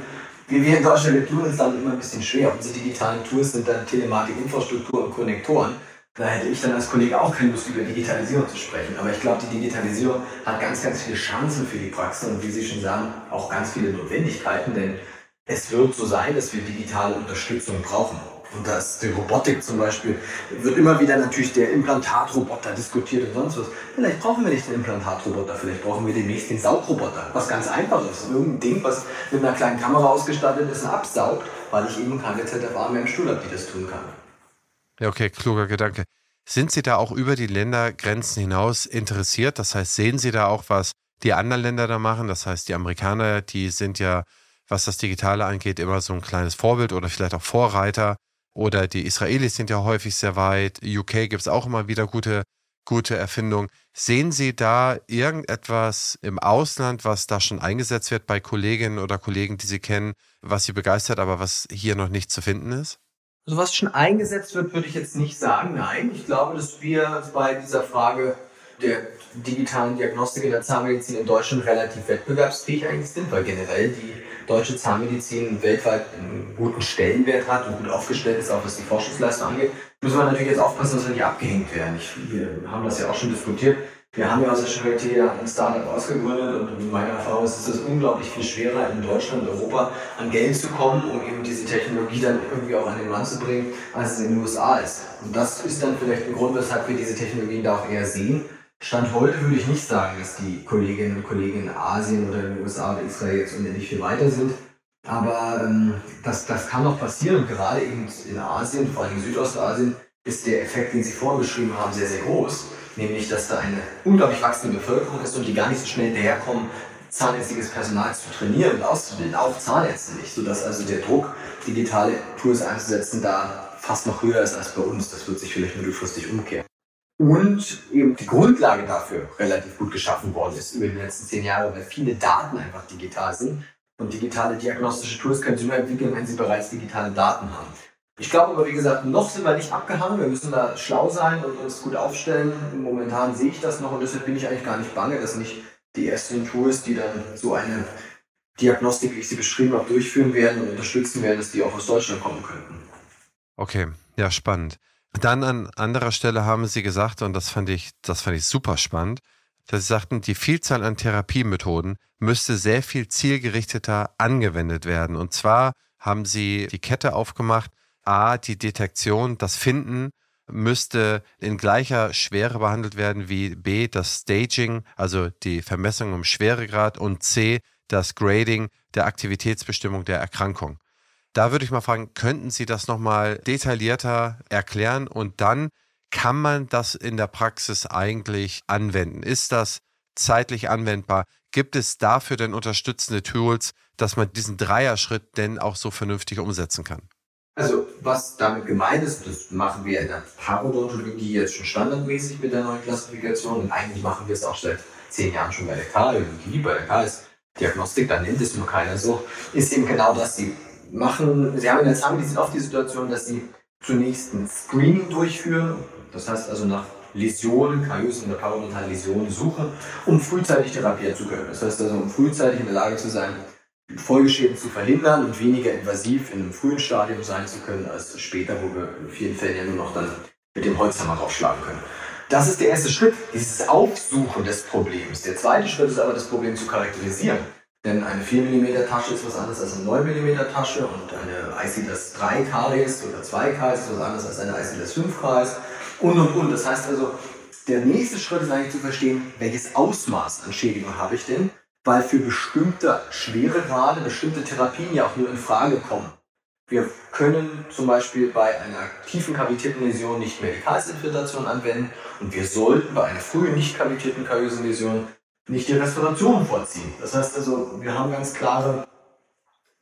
Wie wir in Deutschland, wir tun uns dann immer ein bisschen schwer. Unsere digitalen Tools sind dann Telematik, Infrastruktur und Konnektoren. Da hätte ich dann als Kollege auch keine Lust, über Digitalisierung zu sprechen. Aber ich glaube, die Digitalisierung hat ganz, ganz viele Chancen für die Praxis und wie Sie schon sagen, auch ganz viele Notwendigkeiten, denn es wird so sein, dass wir digitale Unterstützung brauchen. Und das, die Robotik zum Beispiel, wird immer wieder natürlich der Implantatroboter diskutiert und sonst was. Vielleicht brauchen wir nicht den Implantatroboter, vielleicht brauchen wir demnächst den Saugroboter. Was ganz einfach ist. Irgendein Ding, was mit einer kleinen Kamera ausgestattet ist und absaugt, weil ich eben keine ZFA mehr im Stuhl habe, die das tun kann. Ja, okay, kluger Gedanke. Sind Sie da auch über die Ländergrenzen hinaus interessiert? Das heißt, sehen Sie da auch, was die anderen Länder da machen? Das heißt, die Amerikaner, die sind ja, was das Digitale angeht, immer so ein kleines Vorbild oder vielleicht auch Vorreiter. Oder die Israelis sind ja häufig sehr weit. UK gibt es auch immer wieder gute, gute Erfindungen. Sehen Sie da irgendetwas im Ausland, was da schon eingesetzt wird bei Kolleginnen oder Kollegen, die Sie kennen, was Sie begeistert, aber was hier noch nicht zu finden ist? Also was schon eingesetzt wird, würde ich jetzt nicht sagen. Nein, ich glaube, dass wir bei dieser Frage der digitalen Diagnostik in der Zahnmedizin in Deutschland relativ wettbewerbsfähig eigentlich sind, weil generell die deutsche Zahnmedizin weltweit einen guten Stellenwert hat und gut aufgestellt ist, auch was die Forschungsleistung angeht. Müssen wir natürlich jetzt aufpassen, dass wir nicht abgehängt werden. Ich, wir haben das ja auch schon diskutiert. Wir haben ja aus der Charité ein Startup ausgegründet und in meiner Erfahrung ist es unglaublich viel schwerer, in Deutschland und Europa an Geld zu kommen, um eben diese Technologie dann irgendwie auch an den Mann zu bringen, als es in den USA ist. Und das ist dann vielleicht ein Grund, weshalb wir diese Technologien da auch eher sehen. Stand heute würde ich nicht sagen, dass die Kolleginnen und Kollegen in Asien oder in den USA oder Israel jetzt unendlich viel weiter sind. Aber ähm, das, das kann noch passieren und gerade eben in Asien, vor allem in Südostasien, ist der Effekt, den Sie vorhin beschrieben haben, sehr, sehr groß nämlich dass da eine unglaublich wachsende Bevölkerung ist und die gar nicht so schnell hinterherkommen, zahnärztliches Personal zu trainieren und auszubilden, auch Zahnärzte nicht, sodass also der Druck, digitale Tools einzusetzen, da fast noch höher ist als bei uns. Das wird sich vielleicht mittelfristig umkehren. Und eben die Grundlage dafür relativ gut geschaffen worden ist über die letzten zehn Jahre, weil viele Daten einfach digital sind. Und digitale diagnostische Tools können Sie nur entwickeln, wenn Sie bereits digitale Daten haben. Ich glaube aber, wie gesagt, noch sind wir nicht abgehangen. Wir müssen da schlau sein und uns gut aufstellen. Momentan sehe ich das noch und deshalb bin ich eigentlich gar nicht bange, dass nicht die ersten Tools, die dann so eine Diagnostik, wie ich sie beschrieben habe, durchführen werden und unterstützen werden, dass die auch aus Deutschland kommen könnten. Okay, ja, spannend. Dann an anderer Stelle haben Sie gesagt, und das fand ich, das fand ich super spannend, dass Sie sagten, die Vielzahl an Therapiemethoden müsste sehr viel zielgerichteter angewendet werden. Und zwar haben Sie die Kette aufgemacht, A, die Detektion, das Finden müsste in gleicher Schwere behandelt werden wie B, das Staging, also die Vermessung im Schweregrad und C, das Grading der Aktivitätsbestimmung der Erkrankung. Da würde ich mal fragen, könnten Sie das nochmal detaillierter erklären und dann kann man das in der Praxis eigentlich anwenden? Ist das zeitlich anwendbar? Gibt es dafür denn unterstützende Tools, dass man diesen Dreierschritt denn auch so vernünftig umsetzen kann? Also, was damit gemeint ist, das machen wir in der Parodontologie jetzt schon standardmäßig mit der neuen Klassifikation und eigentlich machen wir es auch seit zehn Jahren schon bei der Kardiologie. Bei der K ist Diagnostik, da nennt es nur keiner so, ist eben genau das. Sie machen, Sie haben in der Zahnmedizin oft die Situation, dass Sie zunächst ein Screening durchführen, das heißt also nach Läsionen, Kariösen oder parodontalen Läsionen suchen, um frühzeitig therapieren zu können. Das heißt also, um frühzeitig in der Lage zu sein, Folgeschäden zu verhindern und weniger invasiv in einem frühen Stadium sein zu können als später, wo wir in vielen Fällen ja nur noch dann mit dem Holzhammer raufschlagen können. Das ist der erste Schritt, dieses Aufsuchen des Problems. Der zweite Schritt ist aber, das Problem zu charakterisieren. Denn eine 4 mm Tasche ist was anderes als eine 9 mm Tasche und eine ICDAS 3 Karies oder 2K ist was anderes als eine ICDAS 5 Karies und und und. Das heißt also, der nächste Schritt ist eigentlich zu verstehen, welches Ausmaß an Schädigung habe ich denn weil für bestimmte Schweregrade bestimmte Therapien ja auch nur in Frage kommen. Wir können zum Beispiel bei einer tiefen kavitierten Läsion nicht Kalzinfiltration anwenden und wir sollten bei einer frühen nicht kavitierten kariösen Läsion nicht die Restauration vorziehen. Das heißt also, wir haben ganz klare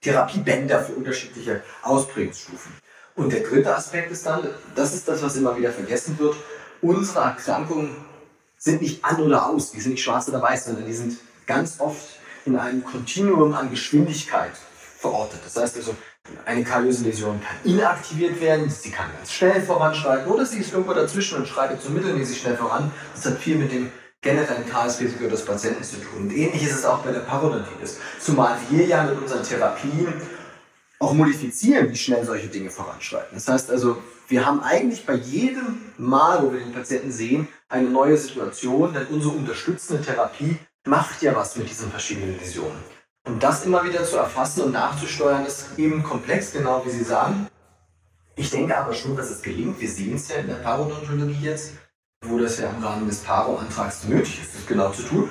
Therapiebänder für unterschiedliche Ausprägungsstufen. Und der dritte Aspekt ist dann, das ist das, was immer wieder vergessen wird, unsere Erkrankungen sind nicht an oder aus, die sind nicht schwarz oder weiß, sondern die sind ganz oft in einem Kontinuum an Geschwindigkeit verortet. Das heißt also, eine kariöse Läsion kann inaktiviert werden, sie kann ganz schnell voranschreiten oder sie ist irgendwo dazwischen und schreitet so mittelmäßig schnell voran. Das hat viel mit dem generellen Tagesrisiko des Patienten zu tun. Und ähnlich ist es auch bei der Parodontitis. Zumal wir ja mit unseren Therapien auch modifizieren, wie schnell solche Dinge voranschreiten. Das heißt also, wir haben eigentlich bei jedem Mal, wo wir den Patienten sehen, eine neue Situation, denn unsere unterstützende Therapie macht ja was mit diesen verschiedenen Visionen. Und das immer wieder zu erfassen und nachzusteuern, ist eben komplex, genau wie Sie sagen. Ich denke aber schon, dass es gelingt. Wir sehen es ja in der Parodontologie jetzt, wo das ja im Rahmen des Paro-Antrags nötig ist, das genau zu tun.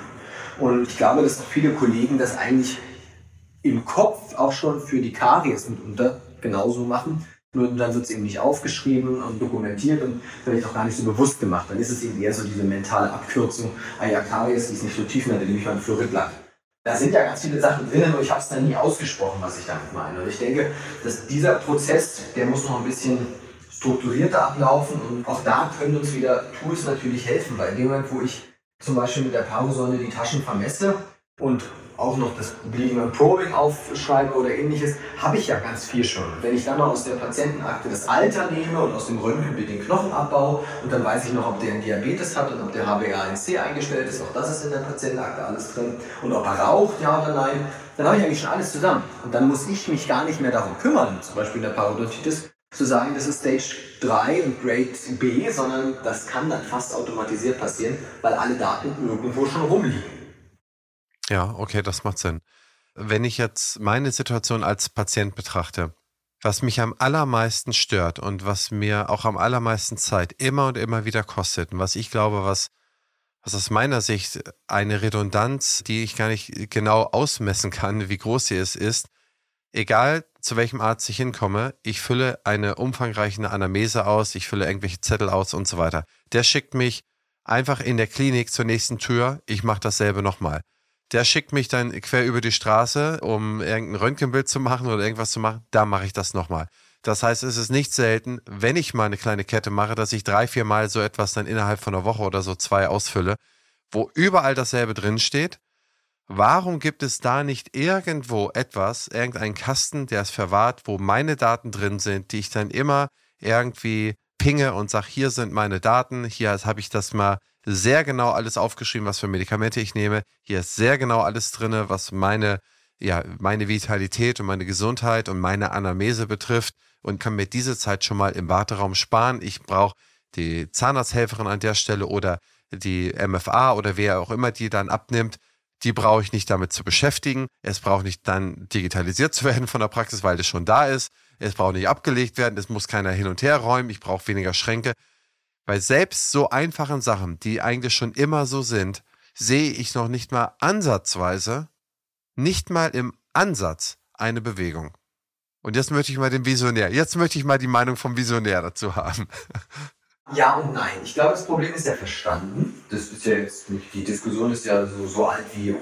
Und ich glaube, dass auch viele Kollegen das eigentlich im Kopf auch schon für die Karies mitunter genauso machen. Nur dann wird es eben nicht aufgeschrieben und dokumentiert und vielleicht auch gar nicht so bewusst gemacht. Dann ist es eben eher so diese mentale Abkürzung, ah ja, die ist nicht so tief, dann nehme ich mal ein Fluoridblatt. Da sind ja ganz viele Sachen drin, nur ich habe es dann nie ausgesprochen, was ich damit meine. Und ich denke, dass dieser Prozess, der muss noch ein bisschen strukturierter ablaufen und auch da können uns wieder Tools natürlich helfen, weil in dem Moment, wo ich zum Beispiel mit der Parosäule die Taschen vermesse und auch noch das Bleeding and Probing aufschreibe oder ähnliches, habe ich ja ganz viel schon. Wenn ich dann noch aus der Patientenakte das Alter nehme und aus dem Röntgenbild den Knochenabbau und dann weiß ich noch, ob der einen Diabetes hat und ob der HbA1c eingestellt ist, auch das ist in der Patientenakte alles drin und ob er raucht, ja oder nein, dann habe ich eigentlich schon alles zusammen. Und dann muss ich mich gar nicht mehr darum kümmern, zum Beispiel in der Parodontitis, zu sagen, das ist Stage 3 und Grade B, sondern das kann dann fast automatisiert passieren, weil alle Daten irgendwo schon rumliegen. Ja, okay, das macht Sinn. Wenn ich jetzt meine Situation als Patient betrachte, was mich am allermeisten stört und was mir auch am allermeisten Zeit immer und immer wieder kostet und was ich glaube, was, was aus meiner Sicht eine Redundanz, die ich gar nicht genau ausmessen kann, wie groß sie ist, ist, egal zu welchem Arzt ich hinkomme, ich fülle eine umfangreiche Anamnese aus, ich fülle irgendwelche Zettel aus und so weiter. Der schickt mich einfach in der Klinik zur nächsten Tür, ich mache dasselbe nochmal. Der schickt mich dann quer über die Straße, um irgendein Röntgenbild zu machen oder irgendwas zu machen. Da mache ich das nochmal. Das heißt, es ist nicht selten, wenn ich mal eine kleine Kette mache, dass ich drei, vier Mal so etwas dann innerhalb von einer Woche oder so zwei ausfülle, wo überall dasselbe drinsteht. Warum gibt es da nicht irgendwo etwas, irgendeinen Kasten, der es verwahrt, wo meine Daten drin sind, die ich dann immer irgendwie pinge und sage, hier sind meine Daten, hier habe ich das mal sehr genau alles aufgeschrieben, was für Medikamente ich nehme. Hier ist sehr genau alles drin, was meine, ja, meine Vitalität und meine Gesundheit und meine Anamnese betrifft und kann mir diese Zeit schon mal im Warteraum sparen. Ich brauche die Zahnarzthelferin an der Stelle oder die MFA oder wer auch immer die dann abnimmt. Die brauche ich nicht damit zu beschäftigen. Es braucht nicht dann digitalisiert zu werden von der Praxis, weil das schon da ist. Es braucht nicht abgelegt werden. Es muss keiner hin und her räumen. Ich brauche weniger Schränke. Bei selbst so einfachen Sachen, die eigentlich schon immer so sind, sehe ich noch nicht mal ansatzweise, nicht mal im Ansatz eine Bewegung. Und jetzt möchte ich mal den Visionär, jetzt möchte ich mal die Meinung vom Visionär dazu haben. Ja und nein. Ich glaube, das Problem ist ja verstanden. Das ist ja jetzt die Diskussion ist ja so, so alt wie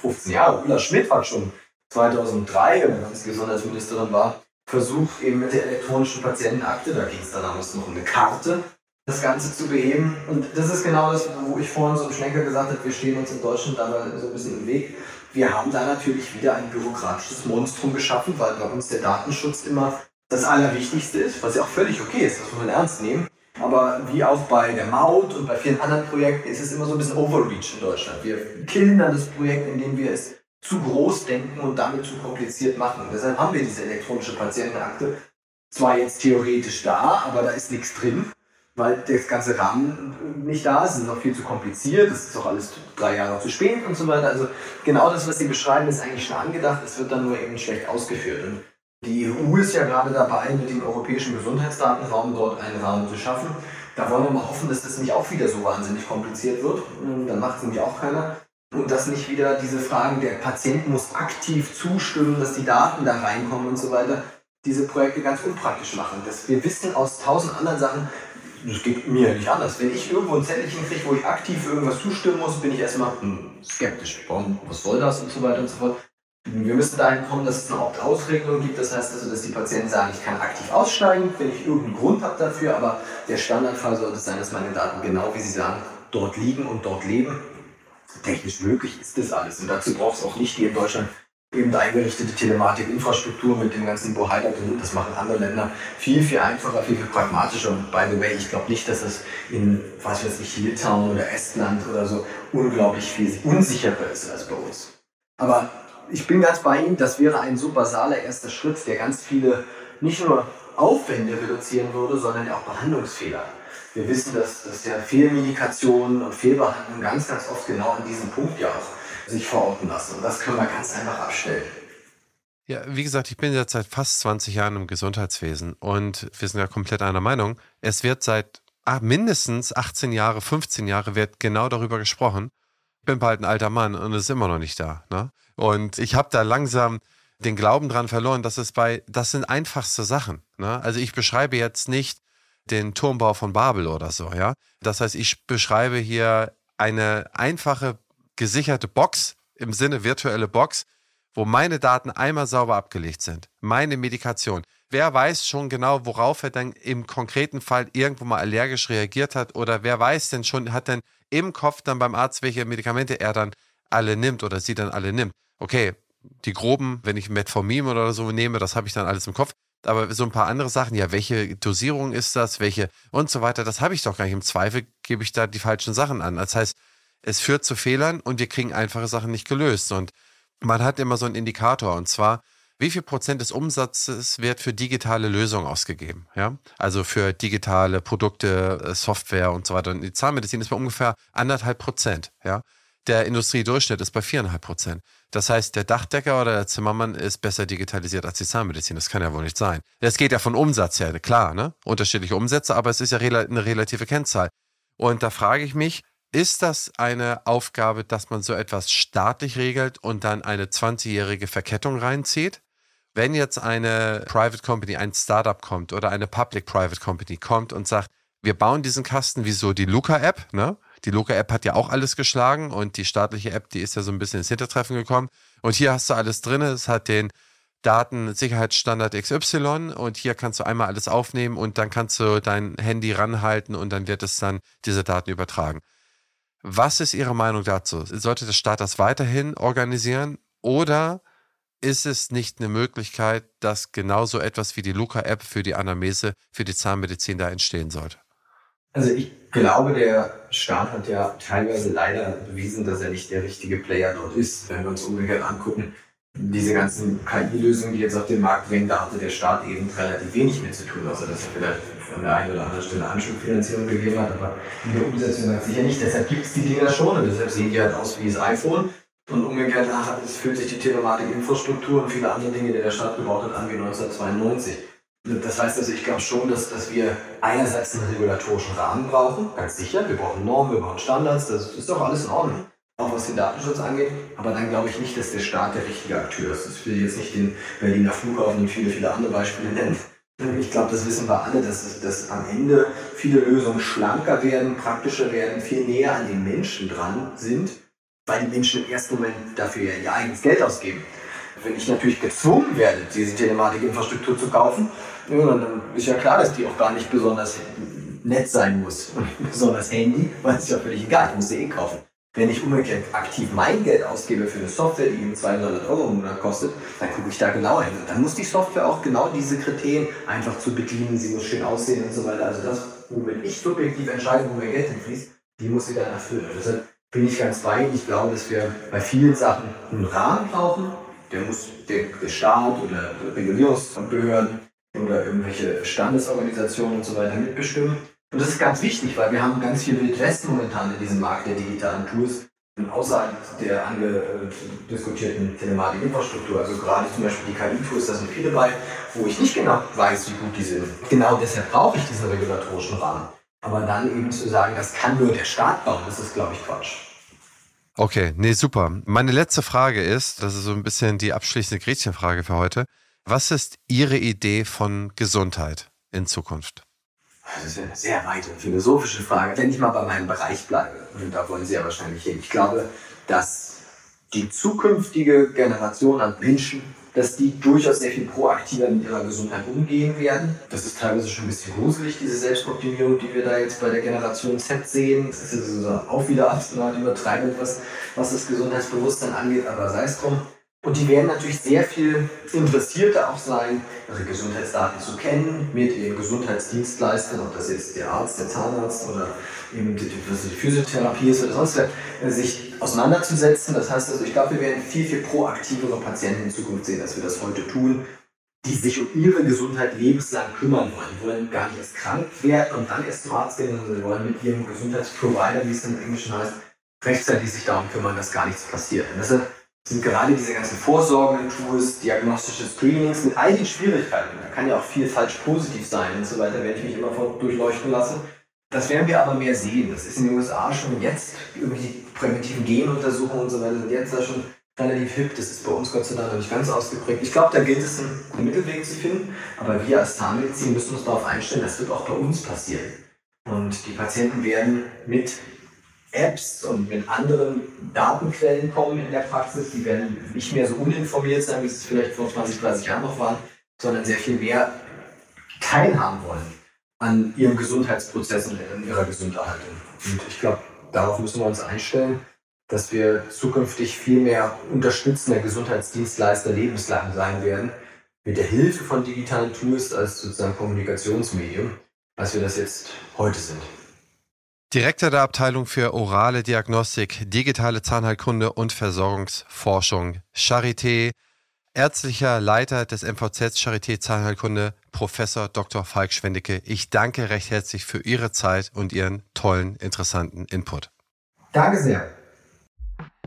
15 Jahre. Ulla Schmidt hat schon 2003, als Gesundheitsministerin war, versucht eben mit der elektronischen Patientenakte, da ging es dann damals noch um eine Karte, das Ganze zu beheben. Und das ist genau das, wo ich vorhin so im Schlenker gesagt habe, wir stehen uns in Deutschland dabei so ein bisschen im Weg. Wir haben da natürlich wieder ein bürokratisches Monstrum geschaffen, weil bei uns der Datenschutz immer das Allerwichtigste ist, was ja auch völlig okay ist, das muss man ernst nehmen. Aber wie auch bei der Maut und bei vielen anderen Projekten ist es immer so ein bisschen Overreach in Deutschland. Wir killen dann das Projekt, indem wir es zu groß denken und damit zu kompliziert machen. Und deshalb haben wir diese elektronische Patientenakte zwar jetzt theoretisch da, aber da ist nichts drin weil das ganze Rahmen nicht da ist. Es ist auch viel zu kompliziert, es ist auch alles drei Jahre zu spät und so weiter. Also genau das, was Sie beschreiben, ist eigentlich schon angedacht, es wird dann nur eben schlecht ausgeführt. Und die EU ist ja gerade dabei, mit dem europäischen Gesundheitsdatenraum dort einen Rahmen zu schaffen. Da wollen wir mal hoffen, dass das nicht auch wieder so wahnsinnig kompliziert wird. Dann macht es nämlich auch keiner. Und dass nicht wieder diese Fragen, der Patient muss aktiv zustimmen, dass die Daten da reinkommen und so weiter, diese Projekte ganz unpraktisch machen. Das, wir wissen aus tausend anderen Sachen, das geht mir nicht anders. Wenn ich irgendwo ein Zettelchen kriege, wo ich aktiv irgendwas zustimmen muss, bin ich erstmal hm, skeptisch. Warum, was soll das und so weiter und so fort. Wir müssen dahin kommen, dass es eine Opt-out-Regelung gibt. Das heißt also, dass die Patienten sagen, ich kann aktiv aussteigen, wenn ich irgendeinen Grund habe dafür. Aber der Standardfall sollte sein, dass meine Daten genau wie Sie sagen, dort liegen und dort leben. Technisch möglich ist das alles. Und dazu braucht es auch nicht die in Deutschland eben eingerichtete Telematikinfrastruktur mit dem ganzen Bohai Das machen andere Länder viel, viel einfacher, viel, viel pragmatischer. Und by the way, ich glaube nicht, dass es in, was weiß ich, Litauen oder Estland oder so unglaublich viel unsicherer ist als bei uns. Aber ich bin ganz bei Ihnen, das wäre ein so basaler erster Schritt, der ganz viele nicht nur Aufwände reduzieren würde, sondern auch Behandlungsfehler. Wir wissen, dass, dass ja Fehlmedikationen und Fehlbehandlungen ganz, ganz oft genau an diesem Punkt ja auch sich verorten lassen. Und das können wir ganz einfach abstellen. Ja, wie gesagt, ich bin jetzt seit fast 20 Jahren im Gesundheitswesen und wir sind ja komplett einer Meinung. Es wird seit ah, mindestens 18 Jahre, 15 Jahre wird genau darüber gesprochen. Ich bin bald ein alter Mann und es ist immer noch nicht da. Ne? Und ich habe da langsam den Glauben dran verloren, dass es bei, das sind einfachste Sachen. Ne? Also ich beschreibe jetzt nicht den Turmbau von Babel oder so, ja. Das heißt, ich beschreibe hier eine einfache gesicherte Box im Sinne virtuelle Box, wo meine Daten einmal sauber abgelegt sind. Meine Medikation. Wer weiß schon genau, worauf er dann im konkreten Fall irgendwo mal allergisch reagiert hat oder wer weiß denn schon, hat denn im Kopf dann beim Arzt, welche Medikamente er dann alle nimmt oder sie dann alle nimmt. Okay, die groben, wenn ich Metformin oder so nehme, das habe ich dann alles im Kopf. Aber so ein paar andere Sachen, ja, welche Dosierung ist das, welche und so weiter, das habe ich doch gar nicht. Im Zweifel gebe ich da die falschen Sachen an. Das heißt, es führt zu Fehlern und wir kriegen einfache Sachen nicht gelöst. Und man hat immer so einen Indikator und zwar, wie viel Prozent des Umsatzes wird für digitale Lösungen ausgegeben? Ja, also für digitale Produkte, äh, Software und so weiter. Und die Zahnmedizin ist bei ungefähr anderthalb Prozent. Ja, der Industriedurchschnitt ist bei viereinhalb Prozent. Das heißt, der Dachdecker oder der Zimmermann ist besser digitalisiert als die Zahnmedizin. Das kann ja wohl nicht sein. Das geht ja von Umsatz her, klar, ne? Unterschiedliche Umsätze, aber es ist ja eine relative Kennzahl. Und da frage ich mich, ist das eine Aufgabe, dass man so etwas staatlich regelt und dann eine 20-jährige Verkettung reinzieht? Wenn jetzt eine Private Company, ein Startup kommt oder eine Public-Private Company kommt und sagt, wir bauen diesen Kasten wie so die Luca-App, ne? Die Luca-App hat ja auch alles geschlagen und die staatliche App, die ist ja so ein bisschen ins Hintertreffen gekommen. Und hier hast du alles drin. Es hat den Datensicherheitsstandard XY und hier kannst du einmal alles aufnehmen und dann kannst du dein Handy ranhalten und dann wird es dann diese Daten übertragen. Was ist Ihre Meinung dazu? Sollte der Staat das weiterhin organisieren oder ist es nicht eine Möglichkeit, dass genauso etwas wie die Luca-App für die Anamnese, für die Zahnmedizin da entstehen sollte? Also ich glaube, der Staat hat ja teilweise leider bewiesen, dass er nicht der richtige Player dort ist. Wenn wir uns umgekehrt angucken, diese ganzen KI-Lösungen, die jetzt auf den Markt bringen, da hatte der Staat eben relativ wenig mit zu tun, außer dass er vielleicht an der einen oder anderen Stelle Anschubfinanzierung gegeben hat, aber in der Umsetzung sagt sicher nicht. Deshalb gibt es die Dinger schon und deshalb sehen die halt aus wie das iPhone. Und umgekehrt nachher fühlt sich die Telematik-Infrastruktur und viele andere Dinge, die der Staat gebaut hat, an wie 1992. Das heißt also, ich glaube schon, dass, dass wir einerseits einen regulatorischen Rahmen brauchen, ganz sicher. Wir brauchen Normen, wir brauchen Standards, das ist doch alles in Ordnung, auch was den Datenschutz angeht. Aber dann glaube ich nicht, dass der Staat der richtige Akteur ist. Das will jetzt nicht den Berliner Flughafen und viele, viele andere Beispiele nennen. Ich glaube, das wissen wir alle, dass, dass am Ende viele Lösungen schlanker werden, praktischer werden, viel näher an den Menschen dran sind, weil die Menschen im ersten Moment dafür ihr eigenes Geld ausgeben. Wenn ich natürlich gezwungen werde, diese Telematikinfrastruktur zu kaufen, dann ist ja klar, dass die auch gar nicht besonders nett sein muss. besonders Handy, weil es ja völlig egal, ich muss sie eh kaufen. Wenn ich umgekehrt aktiv mein Geld ausgebe für eine Software, die eben 200 Euro im Monat kostet, dann gucke ich da genauer hin. Und dann muss die Software auch genau diese Kriterien einfach zu bedienen, sie muss schön aussehen und so weiter. Also das, womit ich subjektiv entscheide, wo mein Geld hinfließt, die muss sie dann erfüllen. Deshalb bin ich ganz bei Ihnen. Ich glaube, dass wir bei vielen Sachen einen Rahmen brauchen. Der muss der Staat oder Regulierungsbehörden oder irgendwelche Standesorganisationen und so weiter mitbestimmen. Und das ist ganz wichtig, weil wir haben ganz viel Wildwest momentan in diesem Markt der digitalen Tools außerhalb der angediskutierten Telematikinfrastruktur. Also gerade zum Beispiel die KI-Tools, da sind viele bei, wo ich nicht genau weiß, wie gut die sind. Genau deshalb brauche ich diesen regulatorischen Rahmen. Aber dann eben zu sagen, das kann nur der Staat bauen, das ist, glaube ich, Quatsch. Okay, nee, super. Meine letzte Frage ist, das ist so ein bisschen die abschließende Gretchenfrage für heute. Was ist Ihre Idee von Gesundheit in Zukunft? Das ist eine sehr weite philosophische Frage. Wenn ich mal bei meinem Bereich bleibe, und da wollen Sie ja wahrscheinlich hin, ich glaube, dass die zukünftige Generation an Menschen, dass die durchaus sehr viel proaktiver mit ihrer Gesundheit umgehen werden. Das ist teilweise schon ein bisschen gruselig, diese Selbstoptimierung, die wir da jetzt bei der Generation Z sehen. Das ist also auch wieder absolut übertreibend, was, was das Gesundheitsbewusstsein angeht, aber sei es drum. Und die werden natürlich sehr viel interessierter auch sein, ihre Gesundheitsdaten zu kennen, mit ihren Gesundheitsdienstleistern, ob das jetzt der Arzt, der Zahnarzt oder eben die, die Physiotherapie ist oder sonst was, sich auseinanderzusetzen. Das heißt also, ich glaube, wir werden viel, viel proaktivere Patienten in Zukunft sehen, als wir das heute tun, die sich um ihre Gesundheit lebenslang kümmern wollen. Die wollen gar nicht erst krank werden und dann erst zum Arzt gehen, sondern sie wollen mit ihrem Gesundheitsprovider, wie es im Englischen heißt, rechtzeitig sich darum kümmern, dass gar nichts passiert. Und deshalb sind gerade diese ganzen vorsorgenden Tools, diagnostische Screenings mit all den Schwierigkeiten. Da kann ja auch viel falsch positiv sein und so weiter, wenn ich mich immer durchleuchten lasse. Das werden wir aber mehr sehen. Das ist in den USA schon jetzt, irgendwie die präventiven Genuntersuchungen und so weiter sind jetzt da schon relativ hip. Das ist bei uns Gott sei Dank noch nicht ganz ausgeprägt. Ich glaube, da gilt es, einen Mittelweg zu finden. Aber wir als Zahnmedizin müssen uns darauf einstellen, das wird auch bei uns passieren. Und die Patienten werden mit Apps und mit anderen Datenquellen kommen in der Praxis. Die werden nicht mehr so uninformiert sein, wie es vielleicht vor 20, 30 Jahren noch waren, sondern sehr viel mehr teilhaben wollen an ihrem Gesundheitsprozess und in ihrer Gesunderhaltung. Und ich glaube, darauf müssen wir uns einstellen, dass wir zukünftig viel mehr unterstützender Gesundheitsdienstleister lebenslang sein werden, mit der Hilfe von digitalen Tools als sozusagen Kommunikationsmedium, als wir das jetzt heute sind. Direktor der Abteilung für orale Diagnostik, digitale Zahnheilkunde und Versorgungsforschung, Charité, ärztlicher Leiter des MVZ Charité Zahnheilkunde, Professor Dr. Falk Schwendicke. Ich danke recht herzlich für Ihre Zeit und Ihren tollen, interessanten Input. Danke sehr.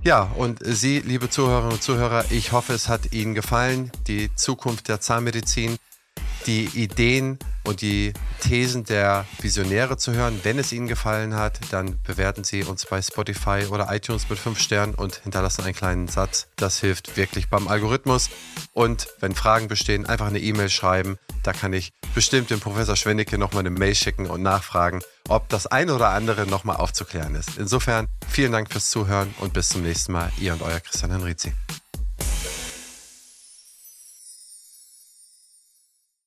Ja, und Sie, liebe Zuhörerinnen und Zuhörer, ich hoffe, es hat Ihnen gefallen, die Zukunft der Zahnmedizin die Ideen und die Thesen der Visionäre zu hören. Wenn es Ihnen gefallen hat, dann bewerten Sie uns bei Spotify oder iTunes mit 5 Sternen und hinterlassen einen kleinen Satz. Das hilft wirklich beim Algorithmus. Und wenn Fragen bestehen, einfach eine E-Mail schreiben. Da kann ich bestimmt dem Professor Schwennecke nochmal eine Mail schicken und nachfragen, ob das eine oder andere nochmal aufzuklären ist. Insofern vielen Dank fürs Zuhören und bis zum nächsten Mal. Ihr und euer Christian Henrizi.